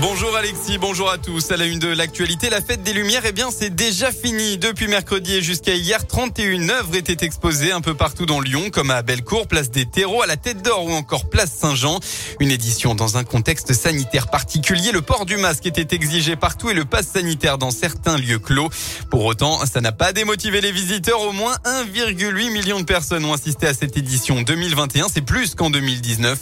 Bonjour Alexis, bonjour à tous. À la une de l'actualité, la fête des Lumières, eh bien, c'est déjà fini. Depuis mercredi et jusqu'à hier, 31 œuvres étaient exposées un peu partout dans Lyon, comme à Bellecour, place des Terreaux, à la Tête d'Or ou encore place Saint-Jean. Une édition dans un contexte sanitaire particulier. Le port du masque était exigé partout et le pass sanitaire dans certains lieux clos. Pour autant, ça n'a pas démotivé les visiteurs. Au moins 1,8 million de personnes ont assisté à cette édition 2021. C'est plus qu'en 2019.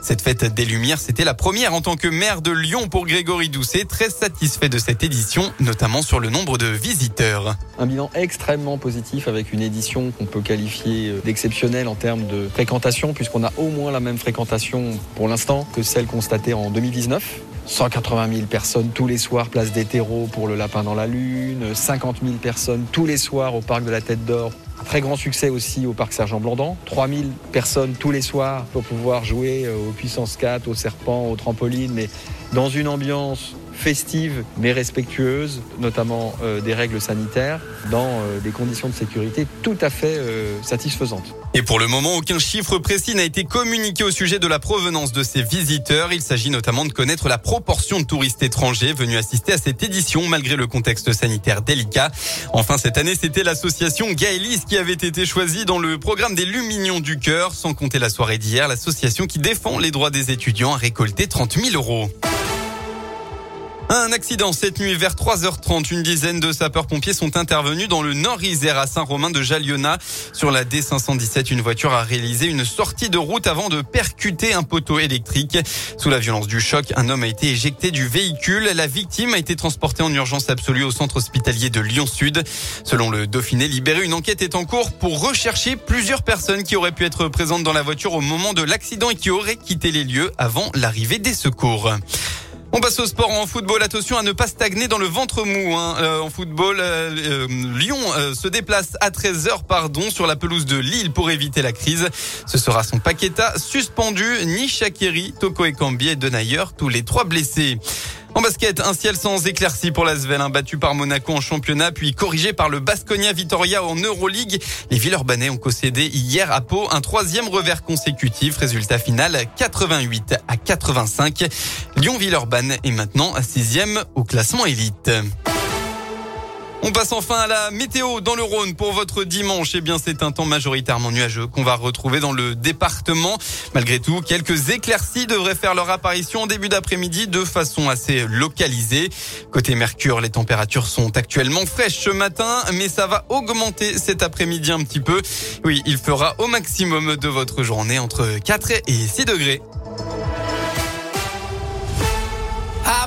Cette fête des Lumières, c'était la première en tant que maire de Lyon Grégory Doucet, très satisfait de cette édition, notamment sur le nombre de visiteurs. Un bilan extrêmement positif avec une édition qu'on peut qualifier euh, d'exceptionnelle en termes de fréquentation, puisqu'on a au moins la même fréquentation pour l'instant que celle constatée en 2019. 180 000 personnes tous les soirs, place des terreaux pour le lapin dans la lune, 50 000 personnes tous les soirs au parc de la Tête d'Or. Un très grand succès aussi au parc Sergent Blandan. 3000 personnes tous les soirs pour pouvoir jouer euh, aux puissances 4, aux serpents, aux trampolines, mais dans une ambiance festive mais respectueuse, notamment euh, des règles sanitaires, dans euh, des conditions de sécurité tout à fait euh, satisfaisantes. Et pour le moment, aucun chiffre précis n'a été communiqué au sujet de la provenance de ces visiteurs. Il s'agit notamment de connaître la proportion de touristes étrangers venus assister à cette édition malgré le contexte sanitaire délicat. Enfin, cette année, c'était l'association Gaëlis qui avait été choisie dans le programme des Lumignons du Cœur. Sans compter la soirée d'hier, l'association qui défend les droits des étudiants a récolté 30 000 euros. Un accident cette nuit vers 3h30. Une dizaine de sapeurs-pompiers sont intervenus dans le Nord-Isère à Saint-Romain de Jaliona. Sur la D517, une voiture a réalisé une sortie de route avant de percuter un poteau électrique. Sous la violence du choc, un homme a été éjecté du véhicule. La victime a été transportée en urgence absolue au centre hospitalier de Lyon-Sud. Selon le Dauphiné libéré, une enquête est en cours pour rechercher plusieurs personnes qui auraient pu être présentes dans la voiture au moment de l'accident et qui auraient quitté les lieux avant l'arrivée des secours. On passe au sport en football. Attention à ne pas stagner dans le ventre mou. Hein. Euh, en football, euh, euh, Lyon se déplace à 13h pardon, sur la pelouse de Lille pour éviter la crise. Ce sera son Paqueta suspendu. Ni Shakiri, Toko et Cambi et Denayer, tous les trois blessés. En basket, un ciel sans éclaircie pour l'Asvel, un battu par Monaco en championnat, puis corrigé par le Basconia Vitoria en Euroleague. Les Villeurbanais ont concédé hier à Pau un troisième revers consécutif. Résultat final 88 à 85. Lyon-Villeurbanne est maintenant sixième au classement élite. On passe enfin à la météo dans le Rhône pour votre dimanche. Eh bien, c'est un temps majoritairement nuageux qu'on va retrouver dans le département. Malgré tout, quelques éclaircies devraient faire leur apparition en début d'après-midi de façon assez localisée. Côté Mercure, les températures sont actuellement fraîches ce matin, mais ça va augmenter cet après-midi un petit peu. Oui, il fera au maximum de votre journée entre 4 et 6 degrés.